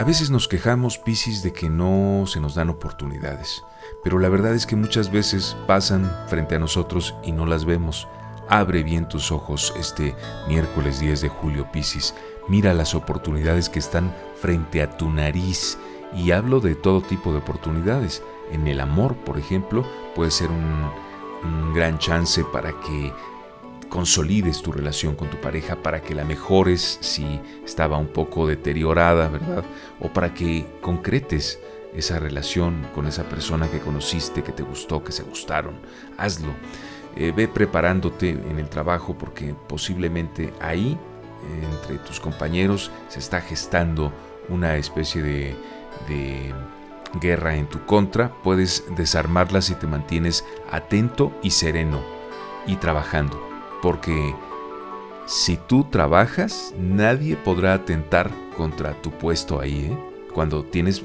A veces nos quejamos, Piscis, de que no se nos dan oportunidades, pero la verdad es que muchas veces pasan frente a nosotros y no las vemos. Abre bien tus ojos este miércoles 10 de julio, Piscis. Mira las oportunidades que están frente a tu nariz. Y hablo de todo tipo de oportunidades. En el amor, por ejemplo, puede ser un, un gran chance para que consolides tu relación con tu pareja, para que la mejores si estaba un poco deteriorada, ¿verdad? O para que concretes esa relación con esa persona que conociste, que te gustó, que se gustaron. Hazlo. Eh, ve preparándote en el trabajo porque posiblemente ahí, entre tus compañeros, se está gestando una especie de, de guerra en tu contra. Puedes desarmarla si te mantienes atento y sereno y trabajando. Porque si tú trabajas, nadie podrá atentar contra tu puesto ahí. ¿eh? Cuando tienes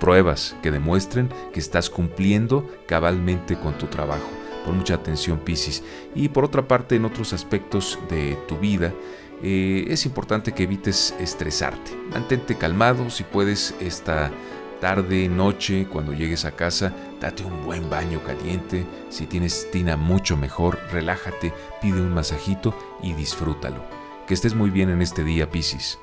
pruebas que demuestren que estás cumpliendo cabalmente con tu trabajo. Pon mucha atención, Piscis. Y por otra parte, en otros aspectos de tu vida, eh, es importante que evites estresarte. Mantente calmado si puedes esta tarde, noche, cuando llegues a casa, date un buen baño caliente. Si tienes tina, mucho mejor. Relájate, pide un masajito y disfrútalo. Que estés muy bien en este día, Piscis.